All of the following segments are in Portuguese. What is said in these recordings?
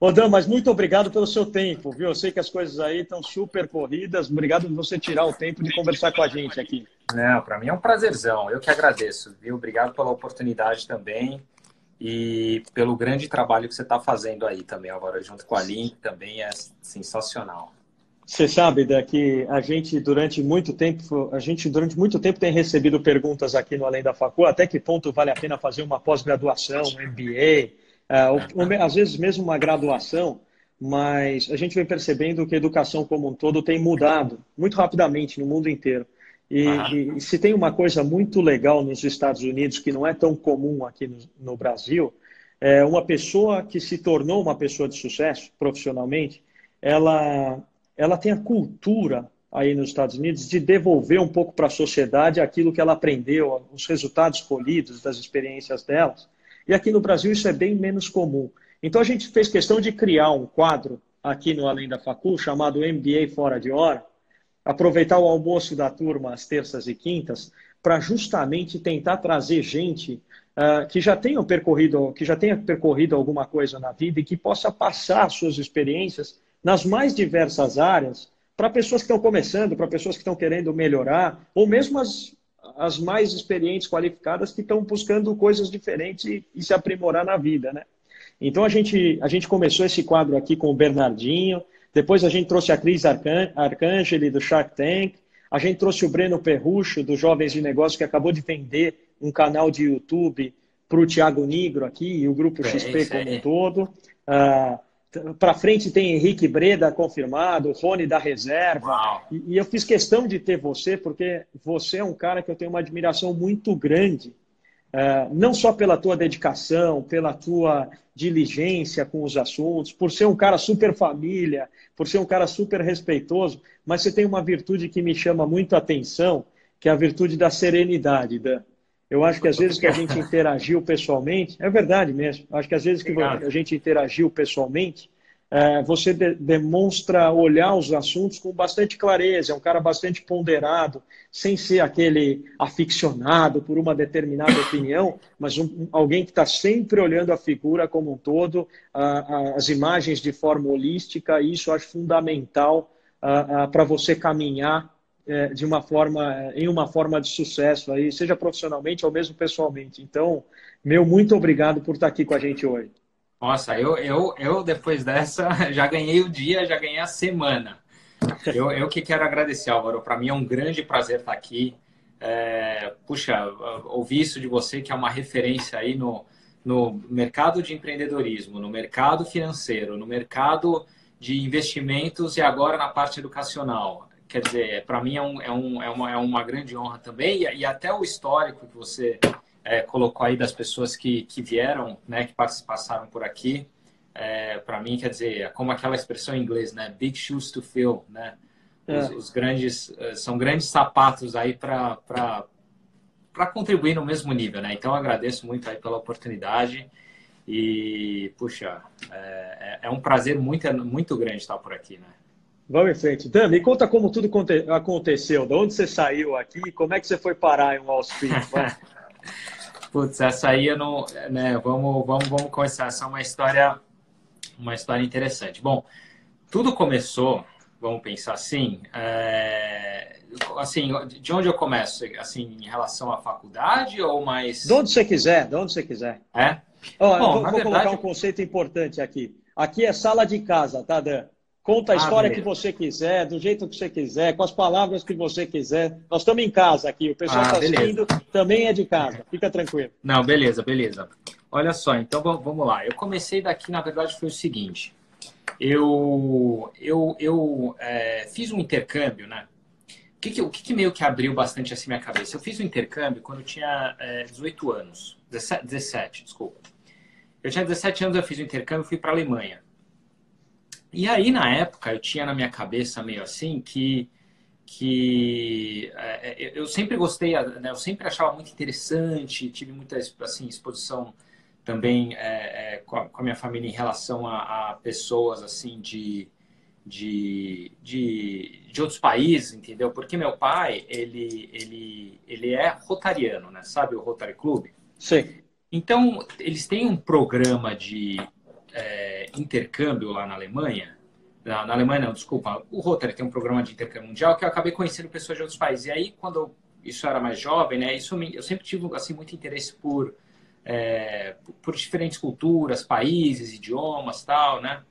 Ô, Dan, mas muito obrigado pelo seu tempo, viu? Eu sei que as coisas aí estão super corridas. Obrigado por você tirar o tempo de conversar com a gente aqui. Não, para mim é um prazerzão. Eu que agradeço, viu? Obrigado pela oportunidade também e pelo grande trabalho que você está fazendo aí também agora junto com a Link também é sensacional. Você sabe, Dan, que a gente durante muito tempo, a gente durante muito tempo tem recebido perguntas aqui no Além da Facu, até que ponto vale a pena fazer uma pós-graduação, um MBA, ou, ou, às vezes mesmo uma graduação, mas a gente vem percebendo que a educação como um todo tem mudado muito rapidamente no mundo inteiro. E, e, e, se tem uma coisa muito legal nos Estados Unidos que não é tão comum aqui no, no, Brasil, é uma pessoa que se tornou uma pessoa de sucesso profissionalmente, ela, ela tem a cultura aí nos Estados Unidos de devolver um pouco para a sociedade aquilo que ela aprendeu, os resultados colhidos das experiências delas. E aqui no Brasil isso é bem menos comum. Então a gente fez questão de criar um quadro aqui no Além da Facul chamado MBA Fora de Hora, aproveitar o almoço da turma às terças e quintas para justamente tentar trazer gente uh, que já tenha percorrido, que já tenha percorrido alguma coisa na vida e que possa passar suas experiências nas mais diversas áreas para pessoas que estão começando, para pessoas que estão querendo melhorar, ou mesmo as, as mais experientes, qualificadas, que estão buscando coisas diferentes e, e se aprimorar na vida, né? Então a gente, a gente começou esse quadro aqui com o Bernardinho, depois a gente trouxe a Cris Arcan Arcangeli do Shark Tank, a gente trouxe o Breno Perrucho do Jovens de Negócios, que acabou de vender um canal de YouTube para o Tiago Nigro aqui e o Grupo é, XP como um todo. Uh, para frente tem Henrique Breda confirmado, Rony da reserva. E, e, eu fiz questão de ter você, porque você é um cara que eu tenho uma admiração muito grande é, não só pela tua dedicação, pela tua diligência com os assuntos, por ser um cara super família, por ser um cara super respeitoso, mas você tem uma virtude que me chama muito a atenção, que é a virtude da serenidade, Dan. Eu acho que às vezes que a gente interagiu pessoalmente, é verdade mesmo, acho que às vezes que a gente interagiu pessoalmente, é, você de, demonstra olhar os assuntos com bastante clareza, é um cara bastante ponderado, sem ser aquele aficionado por uma determinada opinião, mas um, alguém que está sempre olhando a figura como um todo, a, a, as imagens de forma holística, e isso eu acho fundamental para você caminhar é, de uma forma, em uma forma de sucesso, aí, seja profissionalmente ou mesmo pessoalmente. Então, meu muito obrigado por estar aqui com a gente hoje. Nossa, eu, eu, eu depois dessa já ganhei o dia, já ganhei a semana. Eu, eu que quero agradecer, Álvaro. Para mim é um grande prazer estar aqui. É, puxa, ouvir isso de você, que é uma referência aí no, no mercado de empreendedorismo, no mercado financeiro, no mercado de investimentos e agora na parte educacional. Quer dizer, para mim é, um, é, um, é, uma, é uma grande honra também, e, e até o histórico que você é, colocou aí das pessoas que, que vieram, né, que passaram por aqui, é, para mim, quer dizer, é como aquela expressão em inglês, né, big shoes to fill, né, os, é. os grandes, é, são grandes sapatos aí para para contribuir no mesmo nível, né? Então, agradeço muito aí pela oportunidade e, puxa, é, é um prazer muito, muito grande estar por aqui, né? Vamos em frente. Dan, me conta como tudo aconteceu. De onde você saiu aqui? Como é que você foi parar em Wall Street? Putz, essa aí eu não. Né, vamos, vamos, vamos começar. Essa é uma história, uma história interessante. Bom, tudo começou, vamos pensar assim. É, assim, de onde eu começo? Assim, em relação à faculdade ou mais. De onde você quiser, de onde você quiser. É? Oh, Bom, vou, vou verdade... colocar um conceito importante aqui. Aqui é sala de casa, tá, Dan? Conta a ah, história que você quiser, do jeito que você quiser, com as palavras que você quiser. Nós estamos em casa aqui, o pessoal está ah, assistindo também é de casa. Fica tranquilo. Não, beleza, beleza. Olha só, então vamos lá. Eu comecei daqui, na verdade, foi o seguinte. Eu, eu, eu é, fiz um intercâmbio, né? O que, que, o que, que, meio que abriu bastante assim minha cabeça? Eu fiz um intercâmbio quando eu tinha é, 18 anos. 17, 17, desculpa. Eu tinha 17 anos, eu fiz um intercâmbio e fui para a Alemanha. E aí, na época, eu tinha na minha cabeça meio assim que, que é, é eu sempre gostei, né, eu sempre achava muito interessante, tive muita assim, exposição também é, é, com, a, com, a, minha família em relação a, a pessoas assim de, de, de, de, outros países, entendeu? Porque meu pai, ele, ele, ele é rotariano, né? Sabe o Rotary Club? Sim. Então, eles têm um programa de é, intercâmbio lá na Alemanha. Na, na, Alemanha, não, desculpa. O Rotary tem um programa de intercâmbio mundial que eu acabei conhecendo pessoas de outros países. E aí, quando eu, isso era mais jovem, né? Isso eu sempre tive assim muito interesse por é, por diferentes culturas, países, idiomas, tal, né?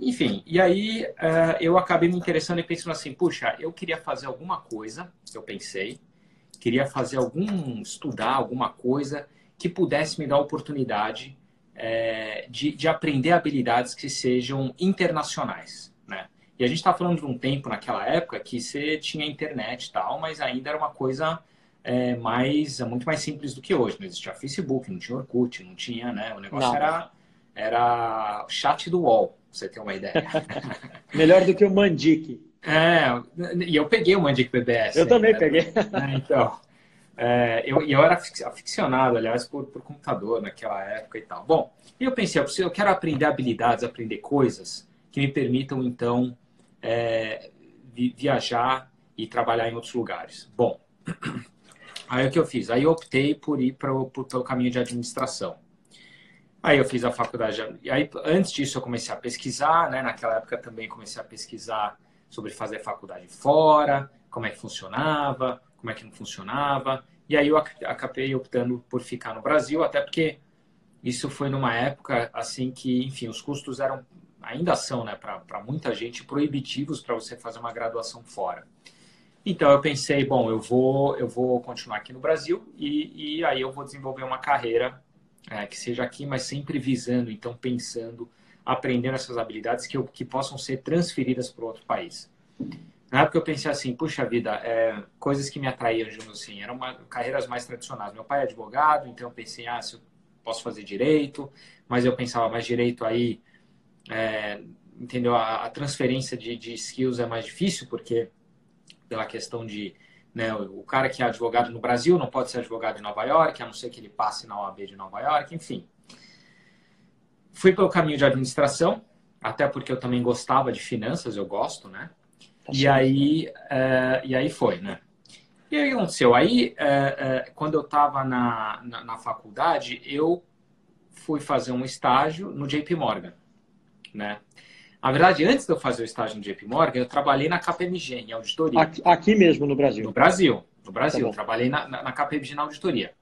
Enfim, e aí uh, eu acabei me interessando e pensando assim, puxa, eu queria fazer alguma coisa, eu pensei, queria fazer algum, estudar alguma coisa que pudesse me dar oportunidade é, de, de aprender habilidades que sejam internacionais, né? E a gente está falando de um tempo naquela época que você tinha internet e tal, mas ainda era uma coisa é, mais, é muito mais simples do que hoje. Não existia Facebook, não tinha Orkut, não tinha, né? O negócio não. era era chat do UOL, pra você ter uma ideia. Melhor do que o Mandic. É, e eu peguei o Mandic BBS. Eu também né? peguei. É, então, é, eu, eu era aficionado, aliás, por, por computador naquela época e tal. Bom, e eu pensei, eu quero aprender habilidades, aprender coisas que me permitam, então, é, viajar e trabalhar em outros lugares. Bom, aí o que eu fiz? Aí eu optei por ir para o caminho de administração. Aí eu fiz a faculdade. E aí, antes disso, eu comecei a pesquisar, né? Naquela época também comecei a pesquisar sobre fazer faculdade fora, como é que funcionava, como é que não funcionava. E aí eu acabei optando por ficar no Brasil, até porque isso foi numa época assim que, enfim, os custos eram, ainda são, né, para muita gente, proibitivos para você fazer uma graduação fora. Então eu pensei, bom, eu vou, eu vou continuar aqui no Brasil e, e aí eu vou desenvolver uma carreira é, que seja aqui, mas sempre visando, então pensando, aprendendo essas habilidades que, eu, que possam ser transferidas para outro país. Na época eu pensei assim, puxa vida, é, coisas que me atraíam, digamos assim, eram uma, carreiras mais tradicionais. Meu pai é advogado, então eu pensei, ah, se eu posso fazer direito, mas eu pensava, mais direito aí, é, entendeu? A, a transferência de, de skills é mais difícil, porque pela questão de né? O cara que é advogado no Brasil não pode ser advogado em Nova York, a não ser que ele passe na OAB de Nova York, enfim. Fui pelo caminho de administração, até porque eu também gostava de finanças, eu gosto, né? Tá e, aí, é, e aí foi, né? E aí aconteceu? Aí, é, é, quando eu estava na, na, na, faculdade, eu fui fazer um estágio no JP Morgan, né? Na verdade, antes de eu fazer o estágio no JP Morgan, eu trabalhei na KPMG, em auditoria. Aqui, aqui mesmo, no Brasil? No Brasil. No Brasil. Tá trabalhei na, na, na KPMG na auditoria.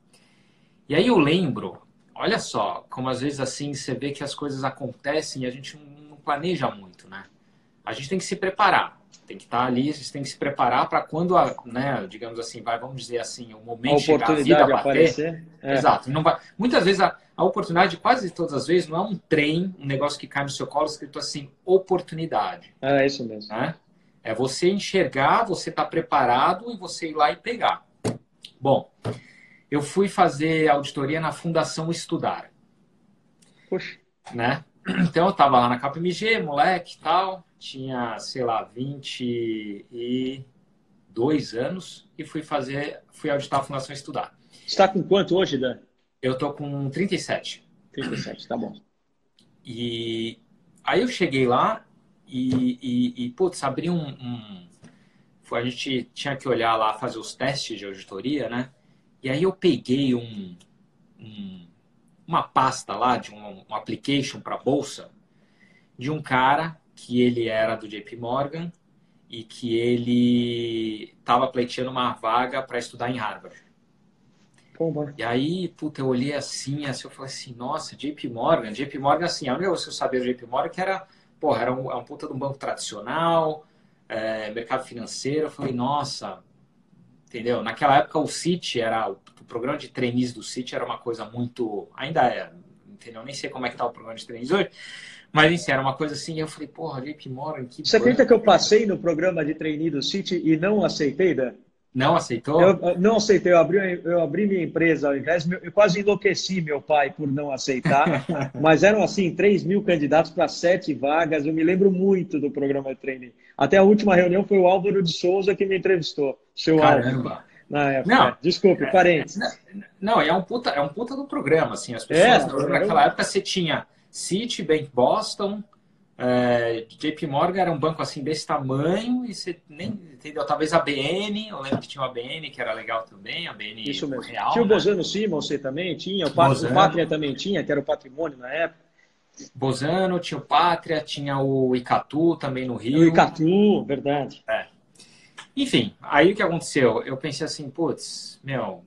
E aí eu lembro, olha só, como às vezes assim você vê que as coisas acontecem e a gente não planeja muito, né? A gente tem que se preparar. Tem que estar ali, a gente tem que se preparar para quando, a, né, digamos assim, vai, vamos dizer assim, o momento chegar, a vida bater. Aparecer. É. Exato. Não vai, muitas vezes a, a oportunidade, quase todas as vezes, não é um trem, um negócio que cai no seu colo escrito assim, oportunidade. É isso mesmo. Né? É você enxergar, você estar tá preparado e você ir lá e pegar. Bom, eu fui fazer auditoria na Fundação Estudar. Puxa. Né? Então eu estava lá na KPMG, moleque e tal, tinha, sei lá, 22 anos e fui fazer, fui auditar a Fundação Estudar. Está com quanto hoje, Dan? Eu tô com 37. 37, tá bom. E aí eu cheguei lá e, e, e putz, abri um, um, A gente tinha que olhar lá, fazer os testes de auditoria, né? E aí eu peguei um, um uma pasta lá de um, um application para bolsa de um cara que ele era do JP Morgan e que ele estava pleiteando uma vaga para estudar em Harvard. E aí, puta, eu olhei assim, assim, eu falei assim, nossa, JP Morgan, JP Morgan, assim, a única coisa que eu sabia do JP Morgan é que era, porra, era um, é um puta de um banco tradicional, é, mercado financeiro, eu falei, nossa, entendeu? Naquela época o Citi era, o, programa de trainees do Citi era uma coisa muito, ainda é, entendeu? Nem sei como é que tá o programa de trainees hoje, mas, enfim, era uma coisa assim, eu falei, porra, JP Morgan, que... Você acredita que eu passei no programa de trainee do Citi e não aceitei, Dan? Não aceitou? Eu, não aceitei. Eu abri, eu abri minha empresa ao invés. Eu quase enlouqueci meu pai por não aceitar. mas eram assim 3 mil candidatos para sete vagas. Eu me lembro muito do programa de treino. Até a última reunião foi o Álvaro de Souza que me entrevistou. Seu Caramba. Na época. Não, Desculpe, é, parentes. Não, é um puta, é um puta do programa, assim. As pessoas, é, naquela época você tinha Citibank Boston, é, JP Morgan era um banco assim desse tamanho e você nem entendeu. Talvez a BN, eu lembro que tinha uma BN que era legal também, a BN Isso mesmo. real. Tinha o né? Bozano Simon, você também tinha, o, Pat, o Pátria também tinha, que era o patrimônio na época. Bozano, tinha o Pátria, tinha o Icatu também no Rio. O Icatu, verdade. É. Enfim, aí o que aconteceu? Eu pensei assim, putz, meu,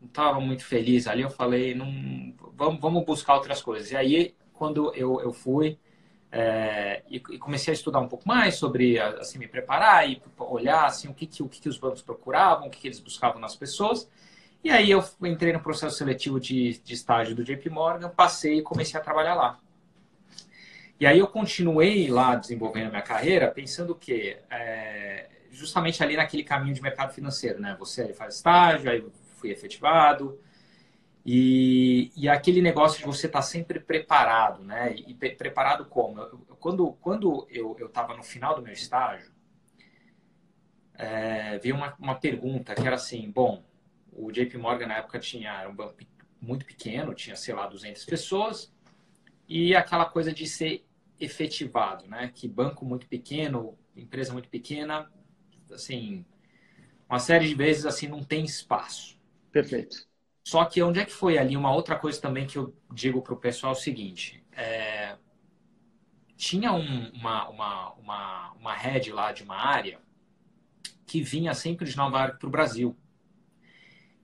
não estava muito feliz ali. Eu falei, não, vamos, vamos buscar outras coisas. E aí, quando eu, eu fui é, e, e, comecei a estudar um pouco mais sobre, assim, me preparar e olhar, assim, o que, que, o que, que os bancos procuravam, o que, que eles buscavam nas pessoas. E aí eu entrei no processo seletivo de, de estágio do JP Morgan, passei e comecei a trabalhar lá. E aí eu continuei lá desenvolvendo a minha carreira, pensando que é, justamente ali naquele caminho de mercado financeiro, né? Você faz estágio, aí fui efetivado, e, e aquele negócio de você estar tá sempre preparado, né? E, e preparado como? Eu, quando quando eu estava no final do meu estágio, é, veio uma, uma pergunta que era assim, bom, o JP Morgan na época tinha um banco muito pequeno, tinha, sei lá, 200 pessoas, e aquela coisa de ser efetivado, né? Que banco muito pequeno, empresa muito pequena, assim, uma série de vezes assim não tem espaço. Perfeito. Só que onde é que foi ali uma outra coisa também que eu digo para o pessoal é o seguinte, é... tinha um, uma, uma, uma, uma head lá de uma área que vinha sempre de Nova York para o Brasil.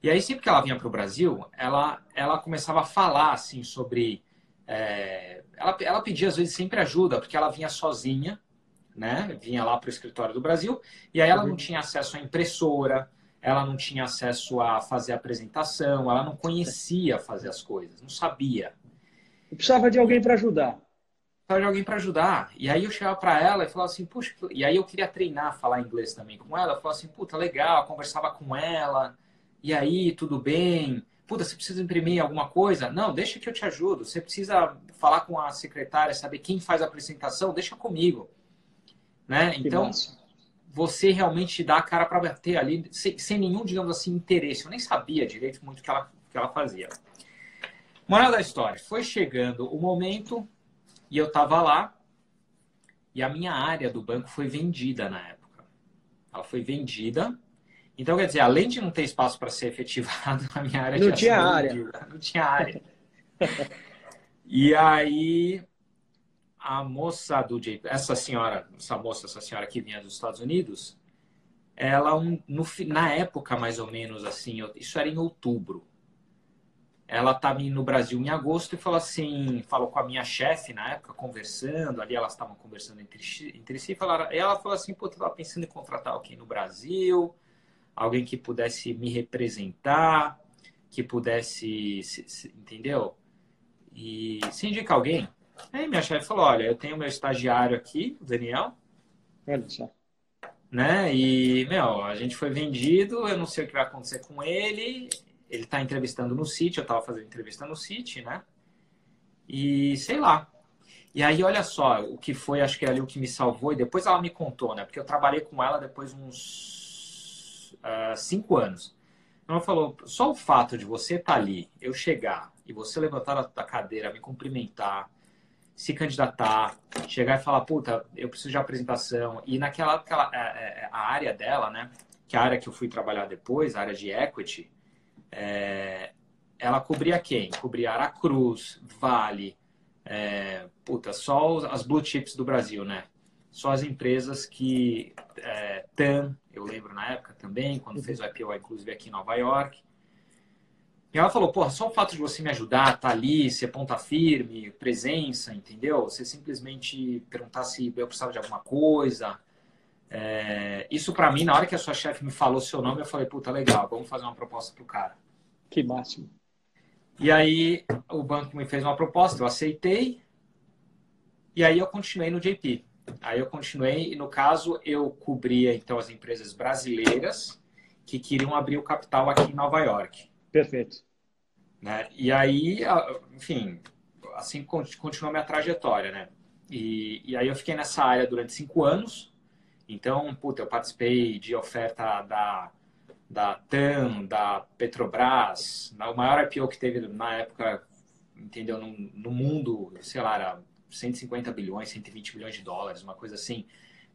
E aí, sempre que ela vinha para o Brasil, ela, ela começava a falar assim sobre. É, ela, ela pedia às vezes sempre ajuda, porque ela vinha sozinha, né? Vinha lá para o escritório do Brasil, e aí ela não uhum. tinha acesso à impressora, ela não tinha acesso a fazer a apresentação, ela não conhecia fazer as coisas, não sabia. Eu precisava de alguém para ajudar. Precisava de alguém para ajudar. E aí eu chegava para ela e falava assim, puxa, e aí eu queria treinar a falar inglês também com ela. Eu falava assim, puta, legal, conversava com ela. E aí, tudo bem? Puta, você precisa imprimir alguma coisa? Não, deixa que eu te ajudo. Você precisa falar com a secretária, saber quem faz a apresentação? Deixa comigo. Né? Então, você realmente dá a cara para bater ali, sem, sem, nenhum, digamos assim, interesse. Eu nem sabia direito muito o que ela, que ela fazia. Moral da história, foi chegando o momento e eu estava lá e a minha área do banco foi vendida na época. Ela foi vendida então, quer dizer, além de não ter espaço para ser efetivado, a minha área não tinha área. Não tinha área. e aí, a moça do JP, essa senhora, essa moça, essa senhora que vinha dos Estados Unidos, ela, um, no, na época mais ou menos assim, isso era em outubro, ela estava no Brasil em agosto e falou assim, falou com a minha chefe na época, conversando, ali elas estavam conversando entre, entre si, falaram, e ela falou assim, pô, tu pensando em contratar alguém no Brasil, alguém que pudesse me representar, que pudesse, entendeu? E se indica alguém. Aí minha chefe falou: olha, eu tenho meu estagiário aqui, o Daniel. Olha só. Né? E, meu, a gente foi vendido, eu não sei o que vai acontecer com ele. Ele está entrevistando no City, eu estava fazendo entrevista no City, né? E sei lá. E aí, olha só, o que foi, acho que é ali o que me salvou, e depois ela me contou, né? Porque eu trabalhei com ela depois uns uh, cinco anos. Ela falou: só o fato de você estar tá ali, eu chegar e você levantar da cadeira, me cumprimentar, se candidatar, chegar e falar: puta, eu preciso de apresentação. E naquela época, é, é, é, a área dela, né, que é a área que eu fui trabalhar depois, a área de equity, é, ela cobria quem? Cobria Aracruz, Vale, é, puta, só as blue chips do Brasil, né? Só as empresas que é, TAM, eu lembro na época também, quando fez o IPO, inclusive aqui em Nova York. E ela falou, porra, só o fato de você me ajudar, tá ali, ser ponta firme, presença, entendeu? Você simplesmente perguntar se eu precisava de alguma coisa. É... Isso para mim, na hora que a sua chefe me falou seu nome, eu falei, puta, legal, vamos fazer uma proposta pro cara. Que máximo. E aí o banco me fez uma proposta, eu aceitei. E aí eu continuei no JP. Aí eu continuei e, no caso, eu cobria, então, as empresas brasileiras que queriam abrir o capital aqui em Nova York. Perfeito. Né? E aí, enfim, assim continuou minha trajetória, né? E, e aí eu fiquei nessa área durante cinco anos. Então, puta, eu participei de oferta da, da TAM, da Petrobras, o maior IPO que teve na época, entendeu, no, no mundo, sei lá, era 150 bilhões, 120 bilhões de dólares, uma coisa assim.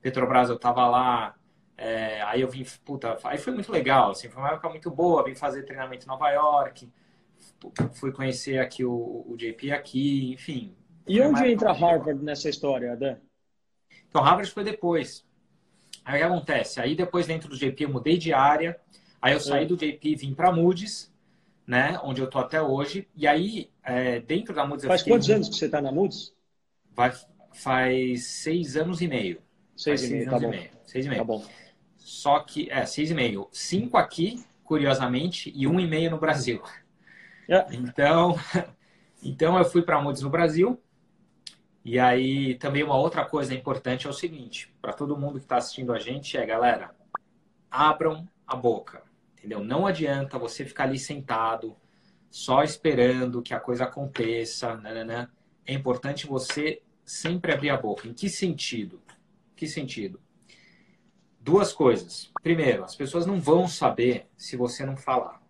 Petrobras, eu tava lá, é, aí eu vim, puta, aí foi muito legal, assim, foi uma época muito boa, vim fazer treinamento em Nova York, fui conhecer aqui o, o JP aqui, enfim, E onde entra Harvard nessa história, Dan? Então, Harvard foi depois. Aí o que acontece? Aí depois dentro do JP eu mudei de área, aí eu saí é. do JP e vim para Moody's, né? Onde eu tô até hoje. E aí, é, dentro da Moody's... Faz quantos anos que você está na Moody's? Vai, faz seis anos e meio. Seis, e meio, tá bom. Meio. Seis e meio. Tá bom. Só que, é, seis e meio. Cinco aqui, curiosamente, e um e meio no Brasil. É. Então, então eu fui para Moody's no Brasil. E aí também uma outra coisa importante é o seguinte, para todo mundo que está assistindo a gente é, galera, abram a boca, entendeu? Não adianta você ficar ali sentado só esperando que a coisa aconteça, né? É importante você sempre abrir a boca. Em que sentido? Que sentido? Duas coisas. Primeiro, as pessoas não vão saber se você não falar.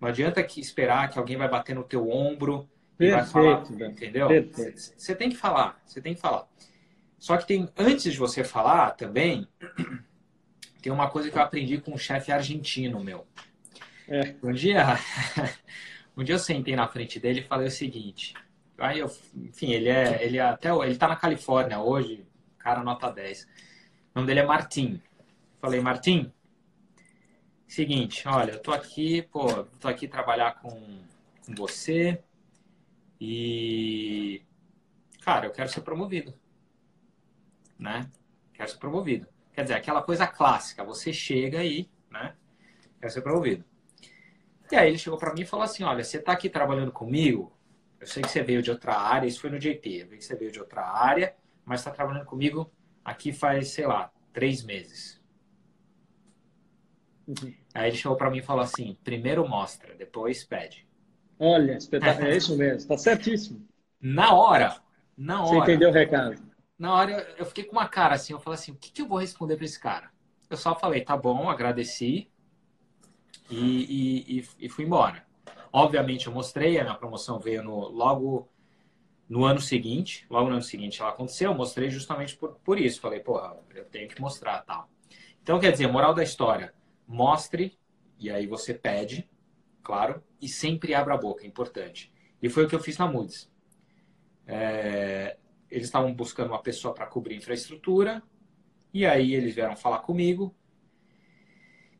Não adianta que esperar que alguém vai bater no teu ombro e vai falar, entendeu? Você tem que falar, você tem que falar. Só que tem antes de você falar também tem uma coisa que eu aprendi com um chefe argentino meu. É. Um dia, um dia eu sentei na frente dele e falei o seguinte. Aí eu, enfim, ele é, ele é até, ele tá na Califórnia hoje, cara nota 10. O nome dele é Martim. Falei, Martim, seguinte, olha, eu tô aqui, pô, tô aqui trabalhar com, com você e, cara, eu quero ser promovido, né? Quero ser promovido. Quer dizer, aquela coisa clássica, você chega aí, né? Quero ser promovido. E aí ele chegou para mim e falou assim, olha, você tá aqui trabalhando comigo, eu sei que você veio de outra área, isso foi no JP, eu vi que você veio de outra área, mas está trabalhando comigo aqui faz, sei lá, três meses. Uhum. Aí ele chegou para mim e falou assim: primeiro mostra, depois pede. Olha, espetáculo. é isso mesmo, está certíssimo. Na hora, na hora. Você entendeu o recado? Na hora eu fiquei com uma cara assim, eu falei assim: o que, que eu vou responder para esse cara? Eu só falei: tá bom, agradeci e, e, e, e fui embora. Obviamente eu mostrei, a minha promoção veio no, logo no ano seguinte, logo no ano seguinte ela aconteceu, eu mostrei justamente por, por isso. Falei, porra, eu tenho que mostrar tal. Então, quer dizer, moral da história, mostre, e aí você pede, claro, e sempre abra a boca, é importante. E foi o que eu fiz na Moody's. É, eles estavam buscando uma pessoa para cobrir infraestrutura, e aí eles vieram falar comigo,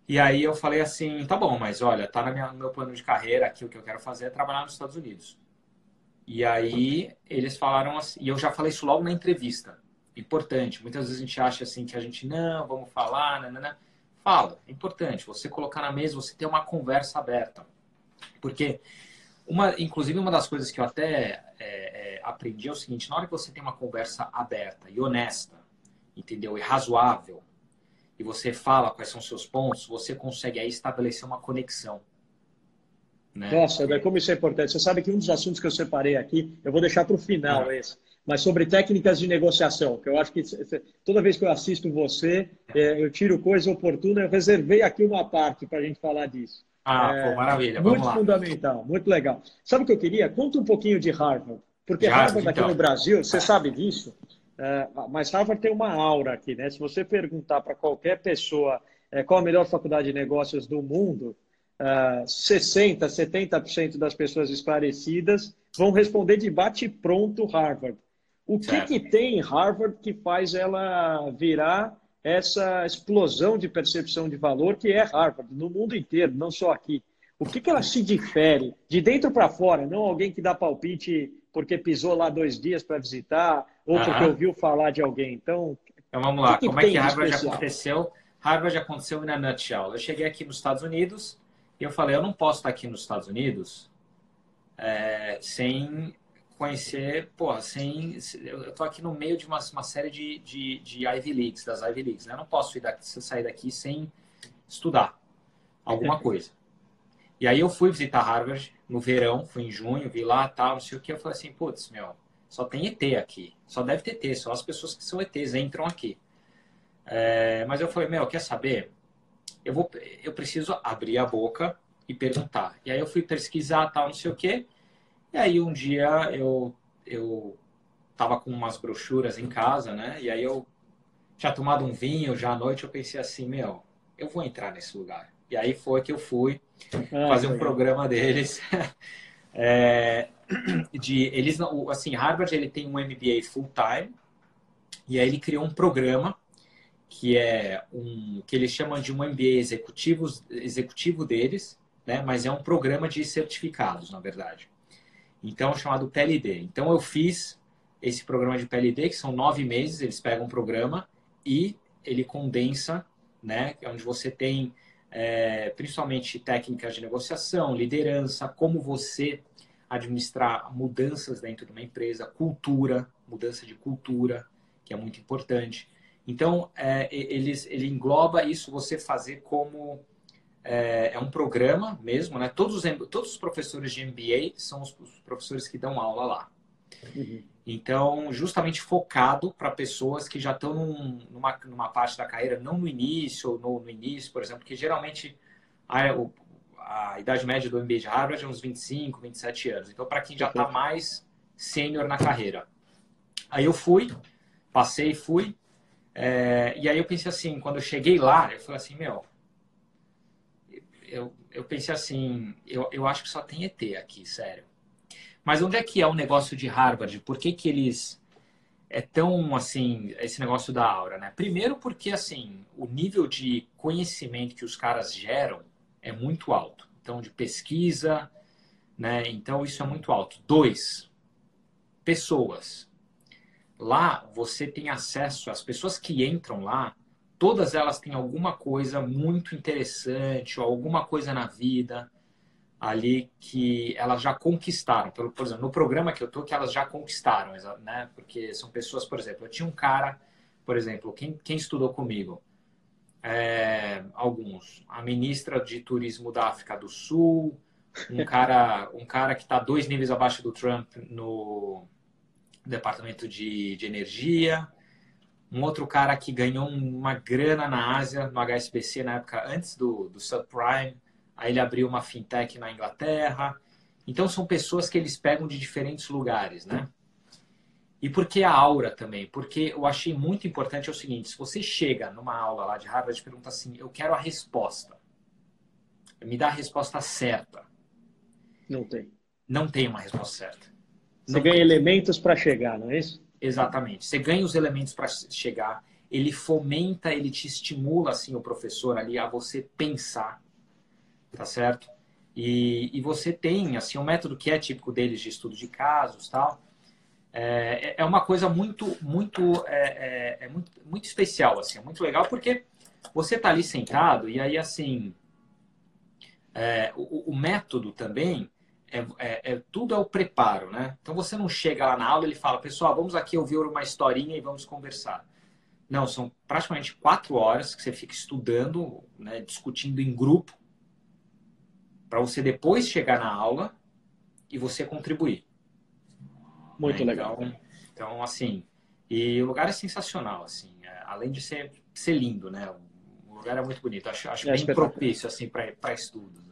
e aí eu falei assim, tá bom, mas olha, tá no meu plano de carreira aqui, o que eu quero fazer é trabalhar nos Estados Unidos. E aí eles falaram assim, e eu já falei isso logo na entrevista. Importante, muitas vezes a gente acha assim que a gente, não, vamos falar, nanana. Fala, é importante, você colocar na mesa, você ter uma conversa aberta. Porque, uma, inclusive, uma das coisas que eu até é, é, aprendi é o seguinte, na hora que você tem uma conversa aberta e honesta, entendeu? E razoável, e você fala quais são os seus pontos, você consegue aí estabelecer uma conexão. Né? Nossa, como isso é importante. Você sabe que um dos assuntos que eu separei aqui, eu vou deixar para o final ah. esse, mas sobre técnicas de negociação, que eu acho que toda vez que eu assisto você, é, eu tiro coisa oportuna, eu reservei aqui uma parte para a gente falar disso. Ah, é, pô, maravilha. Vamos muito lá. fundamental, muito legal. Sabe o que eu queria? Conta um pouquinho de Harvard. Porque Harvard aqui então. no Brasil, você sabe disso, é, mas Harvard tem uma aura aqui, né? Se você perguntar para qualquer pessoa é, qual a melhor faculdade de negócios do mundo, uh, 60%, 70% das pessoas esclarecidas vão responder de bate-pronto Harvard. O que, que tem em Harvard que faz ela virar essa explosão de percepção de valor que é Harvard, no mundo inteiro, não só aqui? O que, que ela se difere de dentro para fora, não alguém que dá palpite porque pisou lá dois dias para visitar ou porque ouviu falar de alguém. Então, então vamos lá, que que como é que Harvard aconteceu? Harvard aconteceu na nutshell. Eu cheguei aqui nos Estados Unidos e eu falei, eu não posso estar aqui nos Estados Unidos é, sem conhecer, porra, sem. Eu tô aqui no meio de uma, uma série de, de, de, Ivy Leagues, das Ivy Leagues, né? Eu não posso ir daqui, sair daqui sem estudar alguma coisa. E aí eu fui visitar Harvard no verão, fui em junho, vi lá, tal, não sei o que. Eu falei assim, putz, meu, só tem ET aqui. Só deve ter ET, só as pessoas que são ETs entram aqui. É, mas eu falei, meu, quer saber? Eu, vou, eu preciso abrir a boca e perguntar. E aí eu fui pesquisar, tal, não sei o que. E aí um dia eu, eu tava com umas brochuras em casa, né? E aí eu tinha tomado um vinho já à noite, eu pensei assim, meu, eu vou entrar nesse lugar. E aí foi que eu fui ah, fazer um programa deles. é, de eles assim Harvard ele tem um MBA full time e aí ele criou um programa que é um que eles chamam de um MBA executivo executivo deles, né? Mas é um programa de certificados, na verdade. Então, é chamado PLD. Então, eu fiz esse programa de PLD, que são nove meses. Eles pegam um programa e ele condensa, né? Onde você tem é, principalmente técnicas de negociação, liderança, como você administrar mudanças dentro de uma empresa, cultura, mudança de cultura, que é muito importante. Então, é, eles, ele engloba isso você fazer como é, é, um programa mesmo, né? Todos os, todos os professores de MBA são os, os professores que dão aula lá. Uhum. Então, justamente focado para pessoas que já estão num, numa, numa parte da carreira, não no início, ou no, no início, por exemplo, que geralmente a, a, idade média do MBA de Harvard é uns 25, 27 anos. Então, para quem já está mais sênior na carreira. Aí eu fui, passei, fui, é, e aí eu pensei assim, quando eu cheguei lá, eu falei assim, meu, eu, eu pensei assim, eu, eu acho que só tem ET aqui, sério. Mas onde é que é o negócio de Harvard? Por que, que eles é tão assim esse negócio da aura, né? Primeiro porque assim o nível de conhecimento que os caras geram é muito alto. Então de pesquisa, né? Então isso é muito alto. Dois, pessoas. Lá você tem acesso às pessoas que entram lá, todas elas têm alguma coisa muito interessante ou alguma coisa na vida ali que elas já conquistaram. Por exemplo, no programa que eu tô, que elas já conquistaram, né? Porque são pessoas, por exemplo, eu tinha um cara, por exemplo, quem, quem estudou comigo? É, alguns. A ministra de turismo da África do Sul, um cara, um cara que está dois níveis abaixo do Trump no departamento de, de energia, um outro cara que ganhou uma grana na Ásia, no HSBC, na época antes do, do subprime, aí ele abriu uma fintech na Inglaterra. Então são pessoas que eles pegam de diferentes lugares, né? E por que a aura também? Porque eu achei muito importante é o seguinte: se você chega numa aula lá de Harvard e pergunta assim, eu quero a resposta, me dá a resposta certa. Não tem. Não tem uma resposta certa. Você não ganha elementos para chegar, não é isso? Exatamente. Você ganha os elementos para chegar. Ele fomenta, ele te estimula assim o professor ali a você pensar tá certo? E, e você tem, assim, um método que é típico deles de estudo de casos, tal, é, é uma coisa muito, muito, é, é, é, muito, muito especial, assim, é muito legal, porque você tá ali sentado e aí, assim, é, o, o, método também é, é, é, tudo é o preparo, né? Então você não chega lá na aula e ele fala, pessoal, vamos aqui ouvir uma historinha e vamos conversar. Não, são praticamente quatro horas que você fica estudando, né, discutindo em grupo, para você depois chegar na aula e você contribuir. Muito né? legal. Então, então, assim, e o lugar é sensacional, assim, é, além de ser, ser lindo, né? O lugar é muito bonito. Acho, acho é bem propício, assim, para estudos.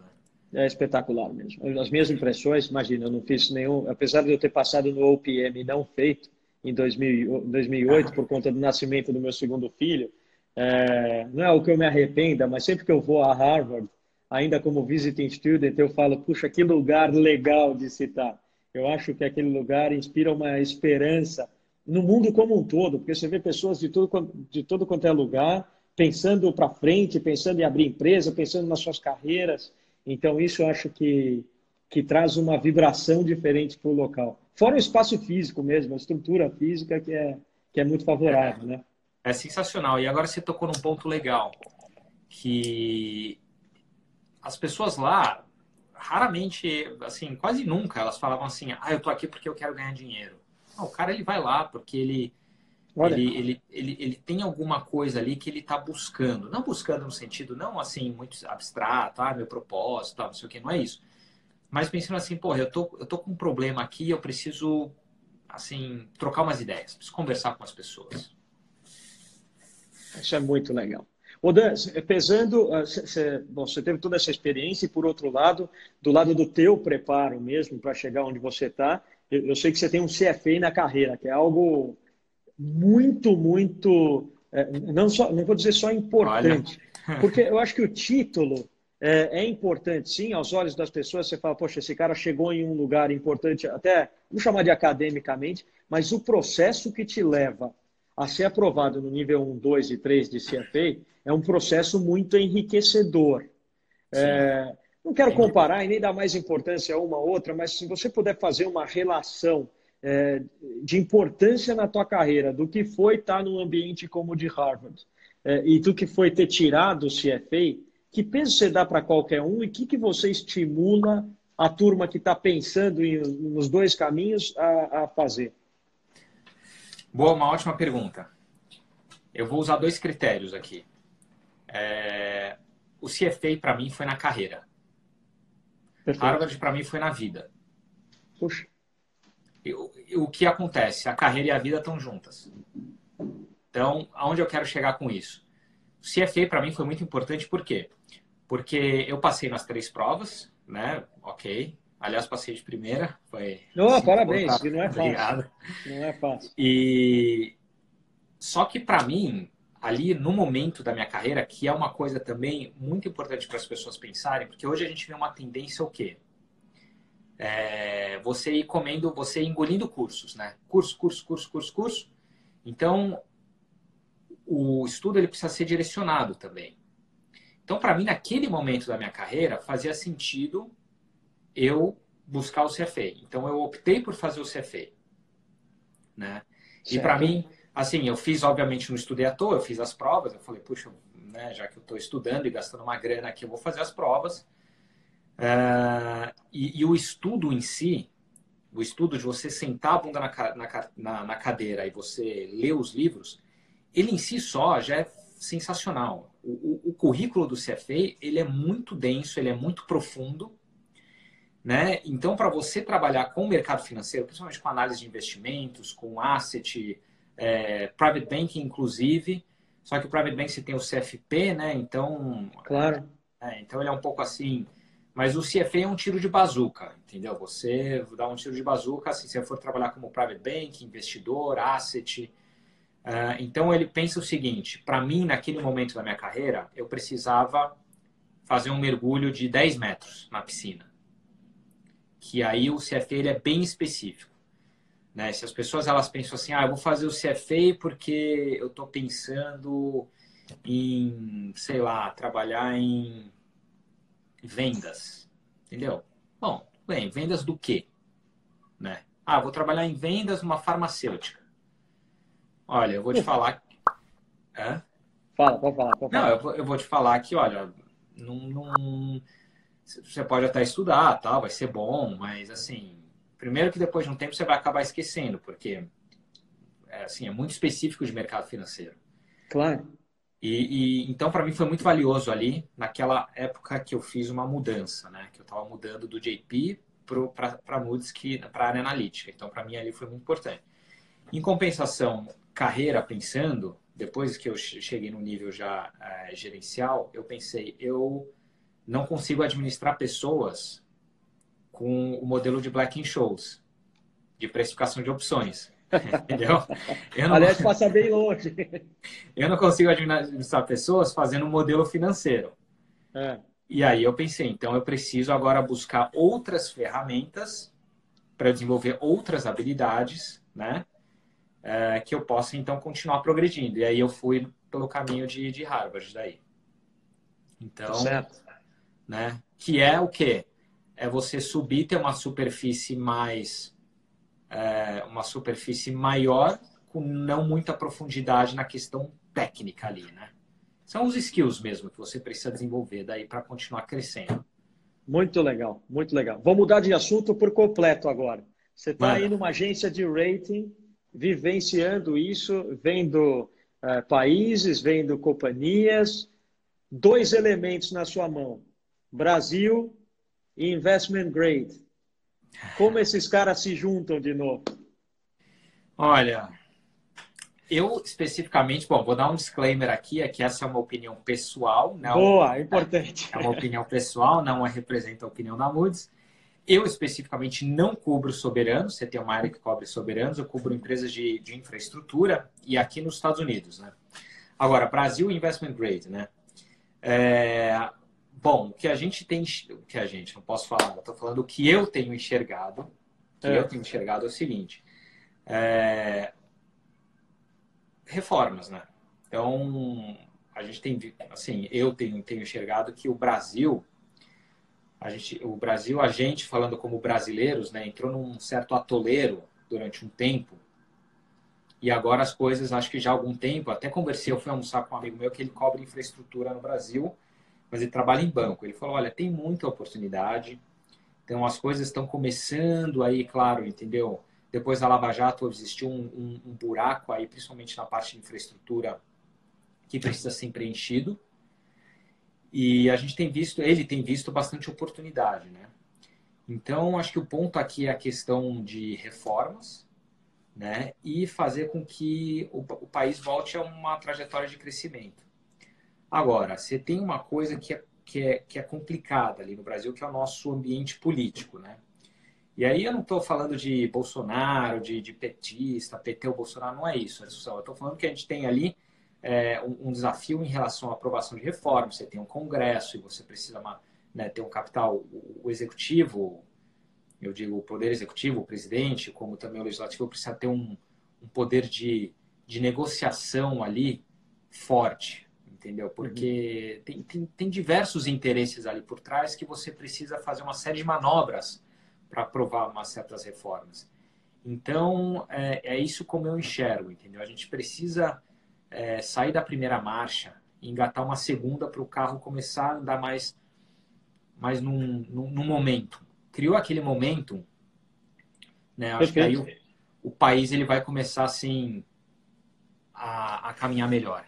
É espetacular mesmo. As minhas impressões, imagina, eu não fiz nenhum, apesar de eu ter passado no OPM e não feito em 2000, 2008 ah. por conta do nascimento do meu segundo filho, é, não é o que eu me arrependa, mas sempre que eu vou a Harvard, ainda como visiting student, eu falo, puxa, que lugar legal de citar. Eu acho que aquele lugar inspira uma esperança no mundo como um todo, porque você vê pessoas de todo, de todo quanto é lugar pensando para frente, pensando em abrir empresa, pensando nas suas carreiras. Então, isso eu acho que, que traz uma vibração diferente para o local. Fora o espaço físico mesmo, a estrutura física que é, que é muito favorável, né? É sensacional. E agora você tocou num ponto legal, que as pessoas lá, raramente, assim, quase nunca, elas falavam assim, ah, eu tô aqui porque eu quero ganhar dinheiro. Não, o cara, ele vai lá porque ele, ele, ele, ele, ele, tem alguma coisa ali que ele está buscando. Não buscando no sentido, não assim, muito abstrato, ah, meu propósito, não sei o que, não é isso. Mas pensando assim, porra, eu tô, eu tô com um problema aqui, eu preciso, assim, trocar umas ideias, preciso conversar com as pessoas. Isso é muito legal. Odan, pesando, você, ah, bom, você teve toda essa experiência e, por outro lado, do lado do teu preparo mesmo para chegar onde você está, eu, eu, sei que você tem um CFA na carreira, que é algo muito, muito, é, não, só, não vou dizer só importante, porque eu acho que o título é, é, importante, sim, aos olhos das pessoas. Você fala, poxa, esse cara chegou em um lugar importante, até, vamos chamar de academicamente, mas o processo que te leva a ser aprovado no nível 1, 2 e 3 de CFA é um processo muito enriquecedor. É, não quero comparar e nem dar mais importância a uma ou outra, mas se você puder fazer uma relação é, de importância na tua carreira do que foi estar num ambiente como o de Harvard é, e do que foi ter tirado o CFA, que peso você dá para qualquer um e o que, que você estimula a turma que está pensando em, nos dois caminhos a, a fazer? Boa, uma ótima pergunta. Eu vou usar dois critérios aqui. É... O CFA para mim foi na carreira. Perfeito. Harvard para mim foi na vida. Puxa. O que acontece? A carreira e a vida estão juntas. Então, aonde eu quero chegar com isso? O CFA para mim foi muito importante, por quê? Porque eu passei nas três provas, né? Ok. Aliás, passei de primeira. Foi. Oh, parabéns, não é fácil. Obrigado. Não é fácil. E só que para mim, ali no momento da minha carreira, que é uma coisa também muito importante para as pessoas pensarem, porque hoje a gente vê uma tendência o quê? É, você ir comendo, você engolindo cursos, né? Curso, curso, curso, curso, curso. Então, o estudo ele precisa ser direcionado também. Então, para mim, naquele momento da minha carreira, fazia sentido eu buscar o CFA. Então eu optei por fazer o CFA, né? Certo. E para mim, assim, eu fiz obviamente não estudei à toa, eu fiz as provas, eu falei, puxa, né, já que eu estou estudando e gastando uma grana aqui, eu vou fazer as provas. Uh, e, e, o estudo em si, o estudo de você sentar a bunda na, na, na, cadeira e você ler os livros, ele em si só já é sensacional. O, o, o currículo do CFA ele é muito denso, ele é muito profundo né? Então, para você trabalhar com o mercado financeiro, principalmente com análise de investimentos, com asset, é, private banking, inclusive, só que o private banking você tem o CFP, né? Então, claro. É, então ele é um pouco assim. Mas o CFA é um tiro de bazuca, entendeu? Você dá um tiro de bazuca se você for trabalhar como private bank, investidor, asset. Uh, então ele pensa o seguinte: para mim, naquele momento da minha carreira, eu precisava fazer um mergulho de 10 metros na piscina que aí o CFA ele é bem específico. Né? Se as pessoas elas pensam assim, ah, eu vou fazer o CFA porque eu estou pensando em, sei lá, trabalhar em vendas, entendeu? Bom, bem, vendas do quê? Né? Ah, vou trabalhar em vendas numa farmacêutica. Olha, eu vou te falar. Hã? Fala, pode falar, pode falar. Não, eu vou, eu vou te falar que, olha, não, não você pode até estudar, tal, vai ser bom, mas assim, primeiro que depois de um tempo você vai acabar esquecendo, porque é, assim, é muito específico de mercado financeiro. Claro. E, e então para mim foi muito valioso ali naquela época que eu fiz uma mudança, né? Que eu estava mudando do JP para Moody's para a área analítica. Então para mim ali foi muito importante. Em compensação, carreira pensando, depois que eu cheguei no nível já é, gerencial, eu pensei, eu não consigo administrar pessoas com o modelo de Black in Shows, de precificação de opções. Entendeu? Eu não, Aliás, passa bem longe. Eu não consigo administrar pessoas fazendo um modelo financeiro. É. E aí eu pensei, então eu preciso agora buscar outras ferramentas para desenvolver outras habilidades, né? É, que eu possa então continuar progredindo. E aí eu fui pelo caminho de, de Harvard daí. Então, certo né? Que é o quê? É você subir, ter uma superfície mais... É, uma superfície maior com não muita profundidade na questão técnica ali, né? São os skills mesmo que você precisa desenvolver daí para continuar crescendo. Muito legal, muito legal. Vou mudar de assunto por completo agora. Você está aí numa agência de rating, vivenciando isso, vendo uh, países, vendo companhias, dois elementos na sua mão: Brasil e Investment Grade. Como esses caras se juntam de novo? Olha, eu especificamente, bom, vou dar um disclaimer aqui, é que essa é uma opinião pessoal. Não, Boa, é importante. É uma opinião pessoal, não representa a opinião da Moody's. Eu especificamente não cubro soberanos, você tem uma área que cobre soberanos, eu cubro empresas de, de infraestrutura e aqui nos Estados Unidos, né? Agora, Brasil Investment Grade, né? É, bom, o que a gente tem, o que a gente, não posso falar, estou falando o que eu tenho enxergado, que é. eu tenho enxergado é o seguinte, é, reformas, né? Então, a gente tem, assim, eu tenho, tenho enxergado que o Brasil, a gente, o Brasil, a gente falando como brasileiros, né, entrou num certo atoleiro durante um tempo. E agora as coisas, acho que já há algum tempo, até conversei, eu fui almoçar com um amigo meu que ele cobre infraestrutura no Brasil, mas ele trabalha em banco. Ele falou: olha, tem muita oportunidade, então as coisas estão começando aí, claro, entendeu? Depois da Lava Jato existiu um, um, um buraco aí, principalmente na parte de infraestrutura, que precisa ser preenchido. E a gente tem visto, ele tem visto bastante oportunidade, né? Então, acho que o ponto aqui é a questão de reformas, né? E fazer com que o, o país volte a uma trajetória de crescimento. Agora, você tem uma coisa que é, que, é, que é complicada ali no Brasil, que é o nosso ambiente político, né? E aí eu não estou falando de Bolsonaro, de, de, petista, PT ou Bolsonaro, não é isso. Eu estou falando que a gente tem ali é, um, um, desafio em relação à aprovação de reformas. Você tem um Congresso e você precisa né, ter um capital, o, o, executivo, eu digo o poder executivo, o presidente, como também o legislativo, precisa ter um, um poder de, de negociação ali forte, entendeu? Porque uhum. tem, tem, tem diversos interesses ali por trás que você precisa fazer uma série de manobras para aprovar umas certas reformas. Então, é, é, isso como eu enxergo, entendeu? A gente precisa é, sair da primeira marcha e engatar uma segunda para o carro começar a andar mais, mais num, num, num momento. Criou aquele momento, né? Acho Perfeito. que aí o, o, país ele vai começar assim a, a caminhar melhor.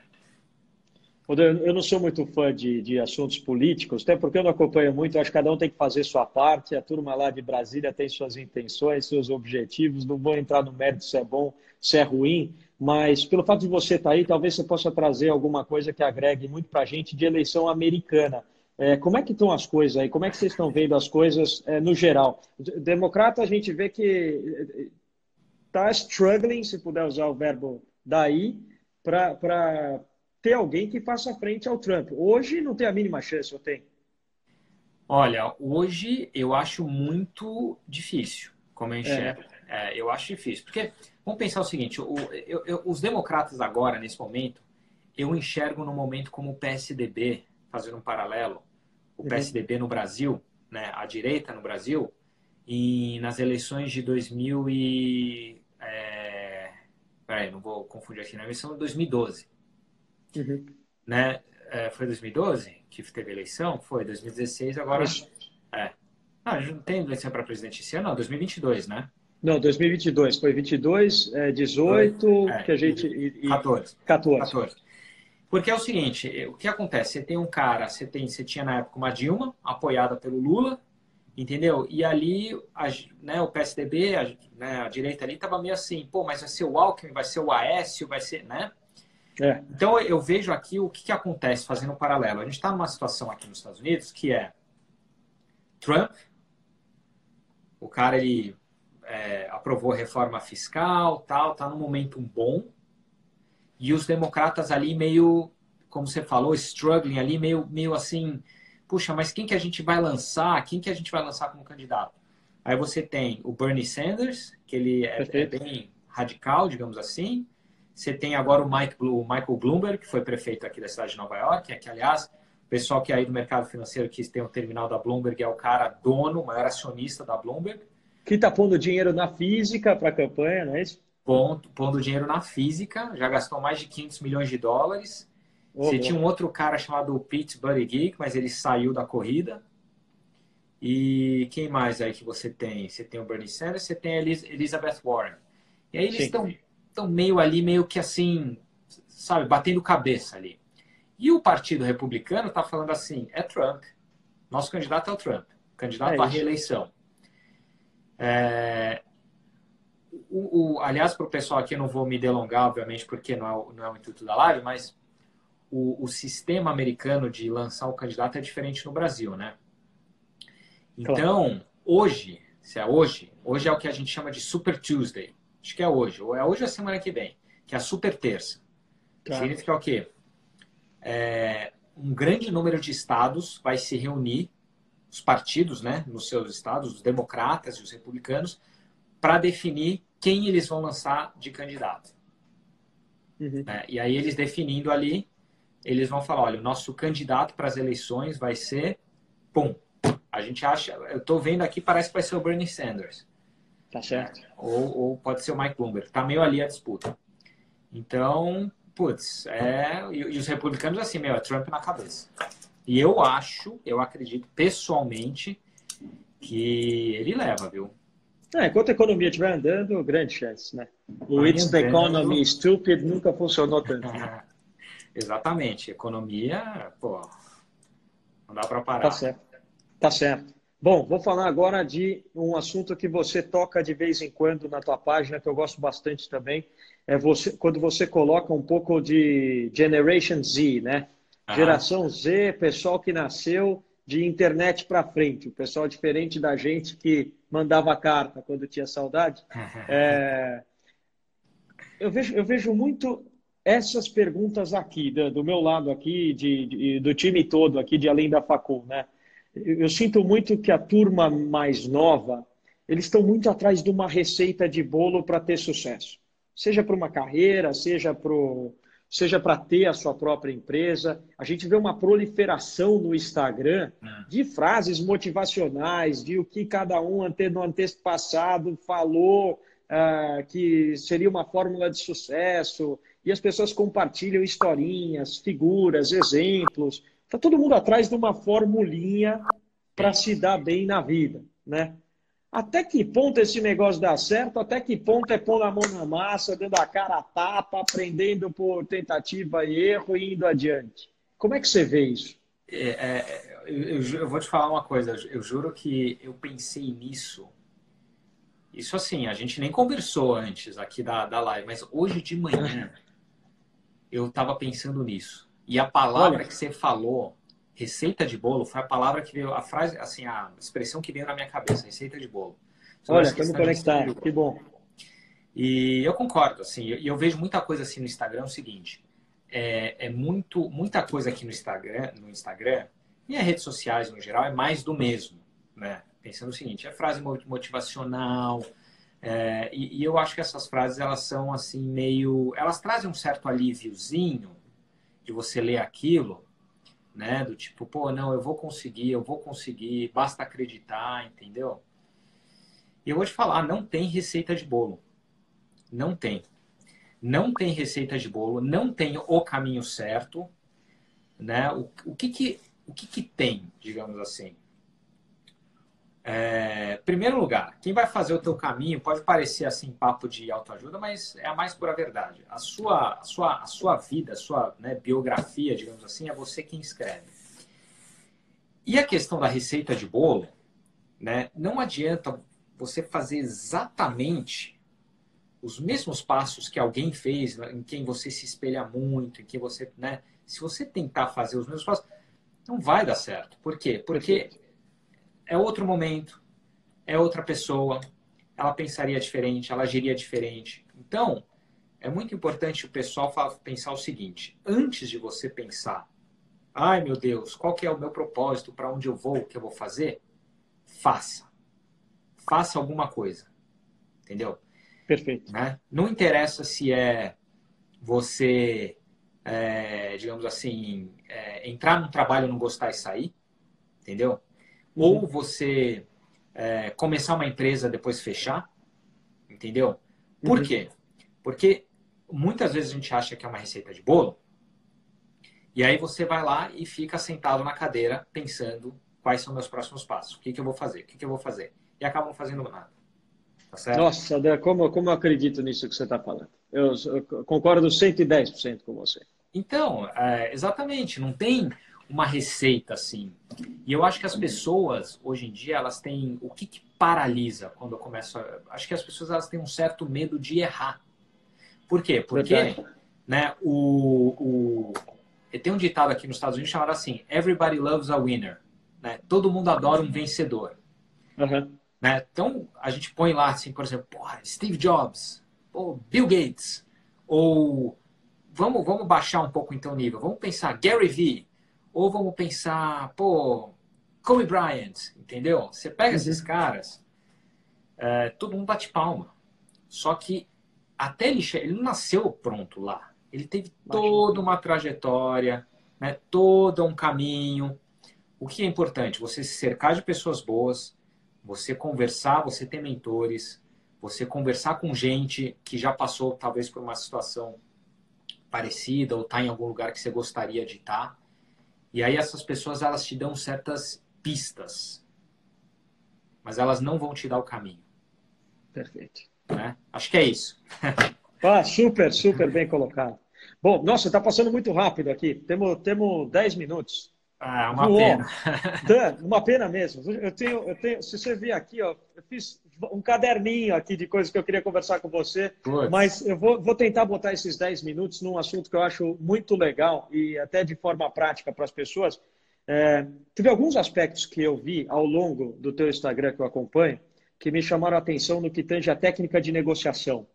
Eu não sou muito fã de, de, assuntos políticos, até porque eu não acompanho muito, acho que cada um tem que fazer sua parte, a turma lá de Brasília tem suas intenções, seus objetivos, não vou entrar no mérito se é bom, se é ruim, mas pelo fato de você estar tá aí, talvez você possa trazer alguma coisa que agregue muito para a gente de eleição americana. É, como é que estão as coisas aí? Como é que vocês estão vendo as coisas é, no geral? Democrata, a gente vê que está struggling, se puder usar o verbo daí, para ter alguém que faça frente ao Trump. Hoje não tem a mínima chance, ou tem? Olha, hoje eu acho muito difícil, como eu enxergo. É. É, eu acho difícil, porque vamos pensar o seguinte: o, eu, eu, os democratas agora, nesse momento, eu enxergo no momento como o PSDB, fazendo um paralelo, o uhum. PSDB no Brasil, né, a direita no Brasil, e nas eleições de 2000 e... É, peraí, não vou confundir aqui, na eleição de 2012. Uhum. Né? É, foi 2012 que teve eleição? Foi 2016, agora. É. Ah, não tem eleição para presidente esse ano, não, 2022, né? Não, 2022. Foi 22, é, 18, é, que a gente. E, 14. 14. 14. Porque é o seguinte, o que acontece? Você tem um cara, você, tem, você tinha na época uma Dilma, apoiada pelo Lula, entendeu? E ali, a, né, o PSDB, a, né, a direita ali, estava meio assim, pô, mas vai ser o Alckmin, vai ser o Aécio, vai ser, né? É. Então eu vejo aqui o que, que acontece, fazendo um paralelo. A gente está numa situação aqui nos Estados Unidos que é Trump, o cara ele é, aprovou reforma fiscal, tal, tá num momento bom, e os democratas ali meio, como você falou, struggling ali, meio, meio assim, puxa, mas quem que a gente vai lançar? Quem que a gente vai lançar como candidato? Aí você tem o Bernie Sanders, que ele é, é bem radical, digamos assim. Você tem agora o, Mike, o Michael Bloomberg, que foi prefeito aqui da cidade de Nova York, que, aliás, o pessoal que é aí do mercado financeiro que tem o terminal da Bloomberg é o cara dono, o maior acionista da Bloomberg. Que está pondo dinheiro na física para a campanha, não é isso? Pondo, pondo dinheiro na física, já gastou mais de 500 milhões de dólares. Oh, você bom. tinha um outro cara chamado Pete Buttigieg, mas ele saiu da corrida. E quem mais aí que você tem? Você tem o Bernie Sanders, você tem a Elizabeth Warren. E aí eles estão estão meio ali, meio que assim, sabe, batendo cabeça ali. E o Partido Republicano está falando assim: é Trump. Nosso candidato é o Trump, candidato é à reeleição. É, o, o, aliás, para o pessoal aqui, eu não vou me delongar, obviamente, porque não é, o, não é o intuito da live, mas o, o, sistema americano de lançar o candidato é diferente no Brasil, né? Então, claro. hoje, se é hoje, hoje é o que a gente chama de Super Tuesday acho que é hoje, ou é hoje ou é semana que vem, que é a super terça. Tá. Significa o quê? É, um grande número de estados vai se reunir, os partidos, né, nos seus estados, os democratas e os republicanos, para definir quem eles vão lançar de candidato. Uhum. É, e aí eles definindo ali, eles vão falar, olha, o nosso candidato para as eleições vai ser, pum, a gente acha, eu estou vendo aqui, parece que vai ser o Bernie Sanders. Tá certo. Ou, ou pode ser o Mike Bloomberg. Tá meio ali a disputa. Então, putz, é. E, e, os republicanos, assim, meu, é Trump na cabeça. E eu acho, eu acredito pessoalmente que ele leva, viu? É, enquanto a economia estiver andando, grande chance, né? O It's the Economy Stupid nunca funcionou tanto. Exatamente. Economia, pô, não dá para parar. Tá certo. Tá certo. Bom, vou falar agora de um assunto que você toca de vez em quando na tua página, que eu gosto bastante também. É você, quando você coloca um pouco de Generation Z, né? Geração Z, pessoal que nasceu de internet para frente, o pessoal diferente da gente que mandava carta quando tinha saudade. É... Eu, vejo, eu vejo muito essas perguntas aqui, do, do meu lado aqui, de, de, do time todo aqui de Além da Facul, né? Eu sinto muito que a turma mais nova, eles estão muito atrás de uma receita de bolo para ter sucesso. Seja para uma carreira, seja para seja para ter a sua própria empresa. A gente vê uma proliferação no Instagram é. de frases motivacionais, de o que cada um no antexto passado falou uh, que seria uma fórmula de sucesso. E as pessoas compartilham historinhas, figuras, exemplos. Está todo mundo atrás de uma formulinha para se dar bem na vida, né? Até que ponto esse negócio dá certo? Até que ponto é pôr a mão na massa, dando a cara a tapa, aprendendo por tentativa e erro e indo adiante? Como é que você vê isso? É, é, eu, eu, vou te falar uma coisa. Eu juro que eu pensei nisso. Isso assim, a gente nem conversou antes aqui da, da live, mas hoje de manhã eu estava pensando nisso. E a palavra Olha. que você falou, receita de bolo, foi a palavra que veio, a frase, assim, a expressão que veio na minha cabeça, receita de bolo. Olha, estamos conectados, que bom. E eu concordo, assim, e eu, eu, vejo muita coisa assim no Instagram, é o seguinte, é, é, muito, muita coisa aqui no Instagram, no Instagram, e as redes sociais no geral, é mais do mesmo, né? Pensando o seguinte, é frase motivacional, é, e, e, eu acho que essas frases, elas são assim, meio, elas trazem um certo alíviozinho, de você ler aquilo, né? Do tipo, pô, não, eu vou conseguir, eu vou conseguir, basta acreditar, entendeu? E eu vou te falar, não tem receita de bolo. Não tem. Não tem receita de bolo, não tem o caminho certo, né? O, o que que o que que tem, digamos assim? É, primeiro lugar, quem vai fazer o teu caminho pode parecer assim papo de autoajuda, mas é a mais pura verdade. A sua, a sua, a sua vida, a sua né, biografia, digamos assim, é você quem escreve. E a questão da receita de bolo, né, não adianta você fazer exatamente os mesmos passos que alguém fez, em quem você se espelha muito, em quem você, né, se você tentar fazer os mesmos passos, não vai dar certo. Por quê? Porque é outro momento, é outra pessoa, ela pensaria diferente, ela agiria diferente. Então, é muito importante o pessoal pensar o seguinte: antes de você pensar, ai meu Deus, qual que é o meu propósito, para onde eu vou, o que eu vou fazer, faça. Faça alguma coisa. Entendeu? Perfeito. Né? Não interessa se é você, é, digamos assim, é, entrar num trabalho, não gostar e sair, entendeu? Ou uhum. você é, começar uma empresa depois fechar, entendeu? Por uhum. quê? Porque muitas vezes a gente acha que é uma receita de bolo, e aí você vai lá e fica sentado na cadeira pensando quais são meus próximos passos, o que, que eu vou fazer, o que, que eu vou fazer, e acabam fazendo nada. Tá Nossa, André, como, como eu acredito nisso que você está falando. Eu, eu concordo 110% com você. Então, é, exatamente, não tem uma receita assim. E eu acho que as pessoas hoje em dia elas têm o que, que paralisa quando eu começo. A... Acho que as pessoas elas têm um certo medo de errar. Por quê? Porque, né? O, o tem um ditado aqui nos Estados Unidos chamado assim: Everybody loves a winner. Né? Todo mundo adora um vencedor. Uhum. Né? Então a gente põe lá assim, por exemplo, porra, Steve Jobs, ou Bill Gates, ou vamos vamos baixar um pouco então o nível. Vamos pensar Gary Vee ou vamos pensar, pô, Kobe Bryant, entendeu? Você pega uhum. esses caras, é, todo mundo bate palma. Só que até ele, ele não nasceu pronto lá. Ele teve toda uma trajetória, né, todo um caminho. O que é importante? Você se cercar de pessoas boas, você conversar, você ter mentores, você conversar com gente que já passou talvez por uma situação parecida ou está em algum lugar que você gostaria de estar. E aí essas pessoas elas te dão certas pistas, mas elas não vão te dar o caminho. Perfeito. Né? Acho que é isso. ah, super, super bem colocado. Bom, nossa, está passando muito rápido aqui. Temos, temos 10 minutos. Ah, uma pena. Dan, uma pena mesmo. Eu tenho, eu tenho, se você vir aqui, ó, eu fiz um caderninho aqui de coisas que eu queria conversar com você, mas eu vou, vou tentar botar esses 10 minutos num assunto que eu acho muito legal e até de forma prática para as pessoas. É, teve alguns aspectos que eu vi ao longo do teu Instagram que eu acompanho que me chamaram a atenção no que tange a técnica de negociação,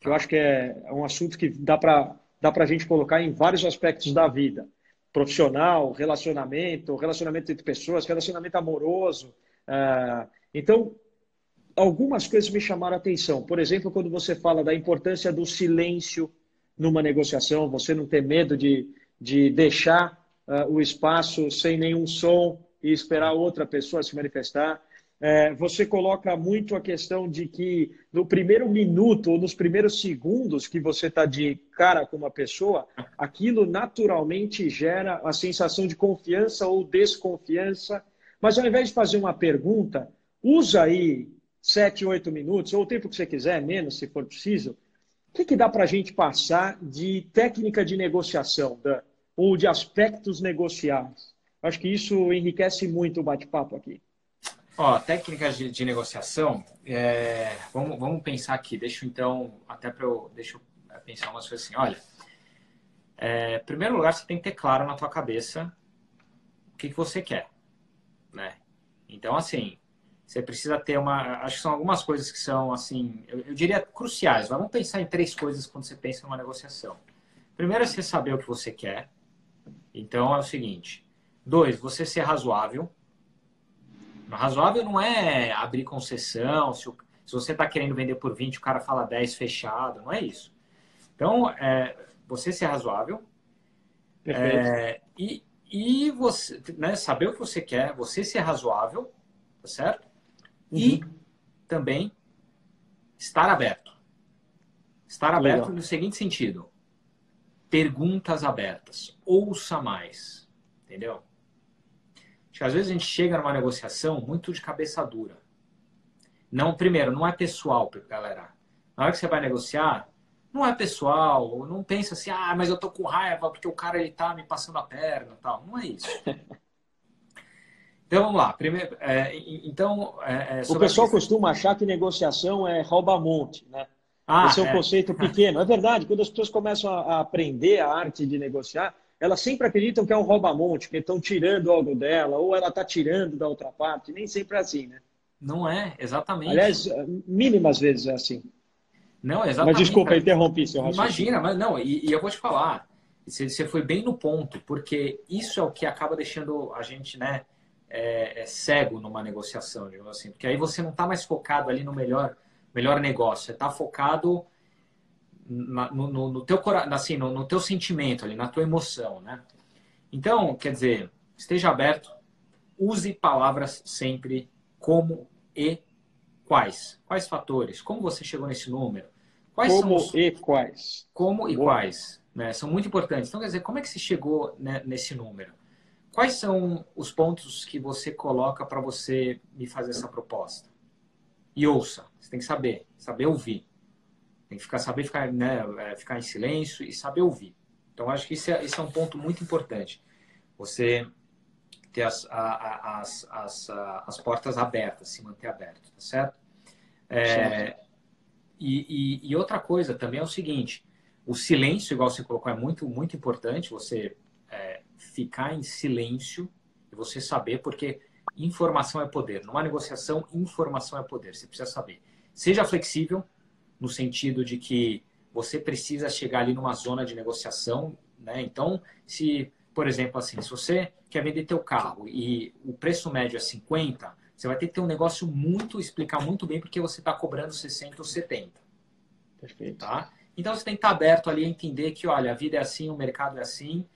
que eu acho que é um assunto que dá para dá a gente colocar em vários aspectos da vida profissional, relacionamento, relacionamento entre pessoas, relacionamento amoroso. Uh, então, algumas coisas me chamaram a atenção. Por exemplo, quando você fala da importância do silêncio numa negociação, você não ter medo de, de deixar uh, o espaço sem nenhum som e esperar outra pessoa se manifestar. É, você coloca muito a questão de que no primeiro minuto ou nos primeiros segundos que você está de cara com uma pessoa, aquilo naturalmente gera a sensação de confiança ou desconfiança. Mas ao invés de fazer uma pergunta, usa aí sete, oito minutos, ou o tempo que você quiser, menos se for preciso. O que, que dá para a gente passar de técnica de negociação, Dan? ou de aspectos negociais? Acho que isso enriquece muito o bate-papo aqui. Ó, técnicas de, de negociação, é, vamos, vamos pensar aqui. Deixa então, até para eu, deixa eu é, pensar umas coisas assim. Olha, é, em primeiro lugar, você tem que ter claro na tua cabeça o que, que você quer, né? Então, assim, você precisa ter uma. Acho que são algumas coisas que são, assim, eu, eu diria cruciais. Vamos pensar em três coisas quando você pensa numa negociação. Primeiro é você saber o que você quer. Então, é o seguinte. Dois, você ser razoável. Razoável não é abrir concessão, se, o, se você está querendo vender por 20, o cara fala 10 fechado, não é isso. Então, é, você ser razoável é, e, e você né, saber o que você quer, você ser razoável, tá certo? Uhum. E também estar aberto. Estar aberto Legal. no seguinte sentido: perguntas abertas, ouça mais, entendeu? que às vezes a gente chega numa negociação muito de cabeça dura. Não, primeiro, não é pessoal, galera. Na hora que você vai negociar, não é pessoal, não pensa assim, ah, mas eu tô com raiva porque o cara ele tá me passando a perna, tal. Não é isso. Então vamos lá. Primeiro, é, então, é, é o pessoal costuma achar que negociação é rouba-monte, né? Ah, Esse é um é. conceito pequeno. É verdade. Quando as pessoas começam a aprender a arte de negociar, elas sempre acreditam que é um rouba-monte, que estão tirando algo dela, ou ela está tirando da outra parte. Nem sempre é assim, né? Não é, exatamente. Aliás, mínimas vezes é assim. Não, exatamente. Mas desculpa, interrompi seu Imagina, mas não, e, e, eu vou te falar, você, foi bem no ponto, porque isso é o que acaba deixando a gente, né, é, é cego numa negociação, digamos assim. Porque aí você não está mais focado ali no melhor, melhor negócio, você está focado na, no, no, no, teu assim, no, no teu sentimento ali, na tua emoção, né? Então, quer dizer, esteja aberto, use palavras sempre como e quais. Quais fatores? Como você chegou nesse número? Quais como os... e quais. Como e Boa. quais. Né? São muito importantes. Então, quer dizer, como é que você chegou né, nesse número? Quais são os pontos que você coloca para você me fazer essa proposta? E ouça. Você tem que saber, saber ouvir. Tem que ficar, saber ficar, né, é, ficar em silêncio e saber ouvir. Então, acho que isso é, isso é um ponto muito importante. Você ter as, a, as, as, as portas abertas, se manter aberto, tá certo? É. E, e, e, outra coisa também é o seguinte: o silêncio, igual você colocou, é muito, muito importante você é, ficar em silêncio e você saber, porque informação é poder. Numa negociação, informação é poder. Você precisa saber. Seja flexível, no sentido de que você precisa chegar ali numa zona de negociação, né? Então, se por exemplo, assim, se você quer vender teu carro e o preço médio é 50, você vai ter que ter um negócio muito, explicar muito bem porque você está cobrando 60 ou 70. Perfeito. Tá? Então você tem que estar aberto ali a entender que, olha, a vida é assim, o mercado é assim,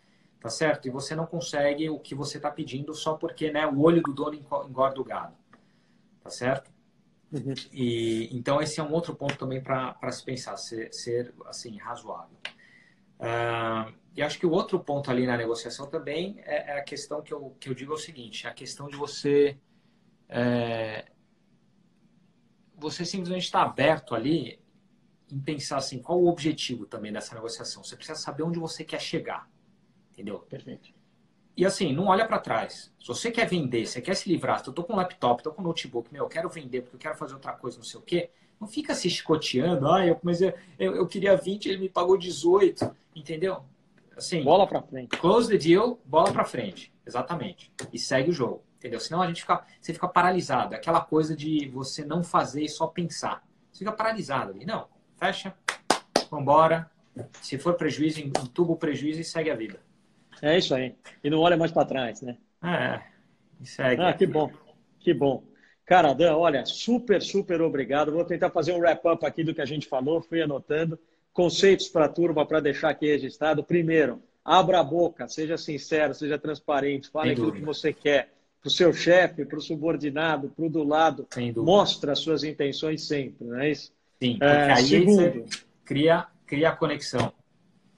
tá certo? E você não consegue o que você está pedindo só porque né, o olho do dono engorda o gado, tá certo? Uhum. E, então esse é um outro ponto também para se pensar, ser, ser assim, razoável. Uh, e acho que o outro ponto ali na negociação também é, é, a questão que eu, que eu digo é o seguinte, a questão de você é, você simplesmente está aberto ali em pensar assim, qual o objetivo também dessa negociação. Você precisa saber onde você quer chegar, entendeu? Perfeito. E assim, não olha para trás. Se você quer vender, você quer se livrar, se eu tô com um laptop, tô com um notebook, meu, eu quero vender porque eu quero fazer outra coisa, não sei o quê, não fica se chicoteando, ah, eu, mas eu, eu, eu queria 20, ele me pagou 18, entendeu? Assim, bola para frente. Close the deal, bola para frente. Exatamente. E segue o jogo, entendeu? Senão a gente fica, você fica paralisado, aquela coisa de você não fazer e só pensar. Você fica paralisado ali. Não, fecha, vambora. Se for prejuízo, entuba o prejuízo e segue a vida. É isso aí. E não olha mais para trás, né? É. E segue. Ah, que bom. Que bom. Cara, Dan, olha, super, super obrigado. Vou tentar fazer um wrap-up aqui do que a gente falou, fui anotando. Conceitos para a turma para deixar aqui registrado. Primeiro, abra a boca, seja sincero, seja transparente, fale aquilo que você quer. Para o seu chefe, para o subordinado, para o do lado. Mostra as suas intenções sempre, não é isso? Sim, porque é, aí segundo, cria, cria a conexão.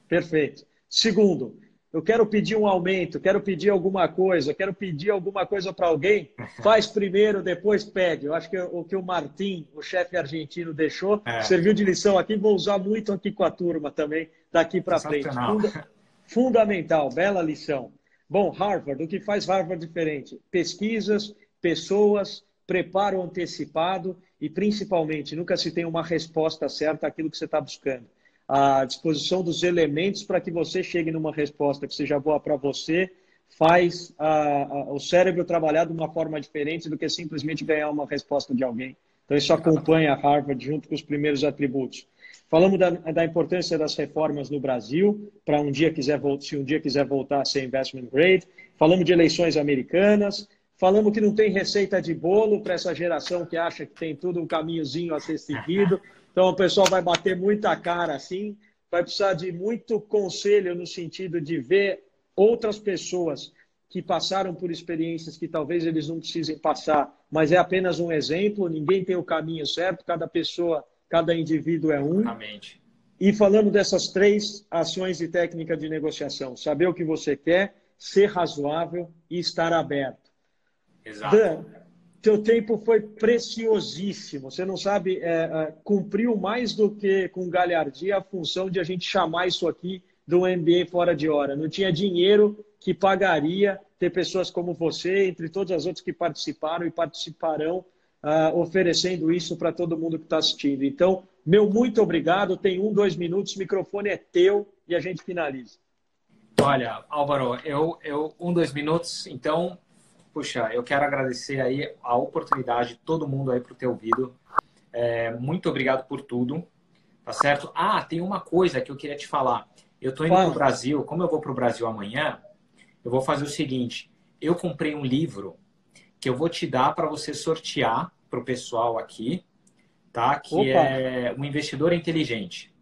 Perfeito. Segundo, eu quero pedir um aumento, quero pedir alguma coisa, quero pedir alguma coisa para alguém, faz primeiro, depois pede. Eu acho que o que o Martim, o chefe argentino, deixou, é. serviu de lição aqui, vou usar muito aqui com a turma também, daqui para frente. Funda, fundamental, bela lição. Bom, Harvard, o que faz Harvard diferente? Pesquisas, pessoas, preparo antecipado e, principalmente, nunca se tem uma resposta certa àquilo que você está buscando. A disposição dos elementos para que você chegue numa resposta que seja boa para você faz a, a, o cérebro trabalhar de uma forma diferente do que simplesmente ganhar uma resposta de alguém. Então, isso acompanha a Harvard junto com os primeiros atributos. Falamos da, da importância das reformas no Brasil, para um dia quiser se um dia quiser voltar a ser investment grade. Falamos de eleições americanas, Falamos que não tem receita de bolo para essa geração que acha que tem tudo um caminhozinho a ser seguido. Então o pessoal vai bater muita cara assim, vai precisar de muito conselho no sentido de ver outras pessoas que passaram por experiências que talvez eles não precisem passar, mas é apenas um exemplo, ninguém tem o caminho certo, cada pessoa, cada indivíduo é um. Exatamente. E falando dessas três ações de técnica de negociação, saber o que você quer, ser razoável e estar aberto. Exato. Dan, teu tempo foi preciosíssimo. Você não sabe, é, é, cumpriu mais do que com galhardia a função de a gente chamar isso aqui do MBA fora de hora. Não tinha dinheiro que pagaria ter pessoas como você, entre todas as outras que participaram e participarão, uh, oferecendo isso para todo mundo que está assistindo. Então, meu muito obrigado. Tem um, dois minutos, o microfone é teu e a gente finaliza. Olha, Álvaro, eu, eu um, dois minutos. Então, puxa, eu quero agradecer aí a oportunidade de todo mundo aí por ter ouvido. É, muito obrigado por tudo, tá certo? Ah, tem uma coisa que eu queria te falar. Eu tô indo para o Brasil, como eu vou para o Brasil amanhã, eu vou fazer o seguinte: eu comprei um livro que eu vou te dar para você sortear para o pessoal aqui, tá? Que Opa. é o investidor inteligente.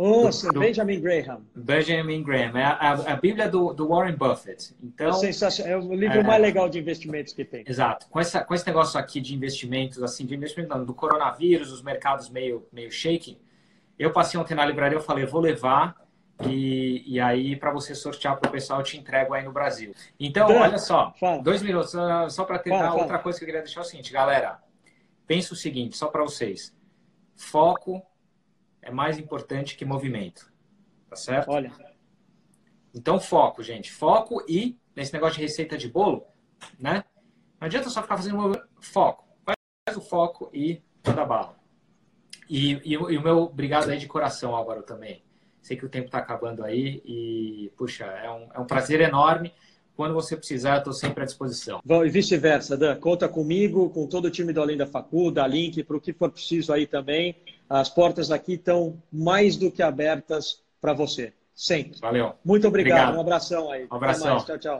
Nossa, do, Benjamin Graham. Benjamin Graham, é a, a Bíblia do, do, Warren Buffett. Então, é, sensacional, é o livro é, mais legal de investimentos que tem. Exato. Com, essa, com esse negócio aqui de investimentos, assim, de investimento não, do coronavírus, os mercados meio, meio shaking, eu passei ontem na livraria, eu falei, vou levar e, e aí para você sortear para o pessoal, eu te entrego aí no Brasil. Então, Dan, olha só, fala. dois minutos, só, para tentar, fala, outra coisa que eu queria deixar é o seguinte, galera, pensa o seguinte, só para vocês, foco é mais importante que movimento. Tá certo? Olha. Então, foco, gente. Foco e, nesse negócio de receita de bolo, né? Não adianta só ficar fazendo movimento. Foco. Faz o foco e toda bala. E, e, e, o meu obrigado aí de coração, Álvaro, também. Sei que o tempo está acabando aí e, puxa, é um, é um prazer enorme. Quando você precisar, estou sempre à disposição. Bom, e vice-versa, Dan. Conta comigo, com todo o time do Além da Facu, da Link, para o que for preciso aí também. As portas aqui estão mais do que abertas para você. Sempre. Valeu. Muito obrigado. obrigado. Um abração aí. Um abração. Tchau, tchau.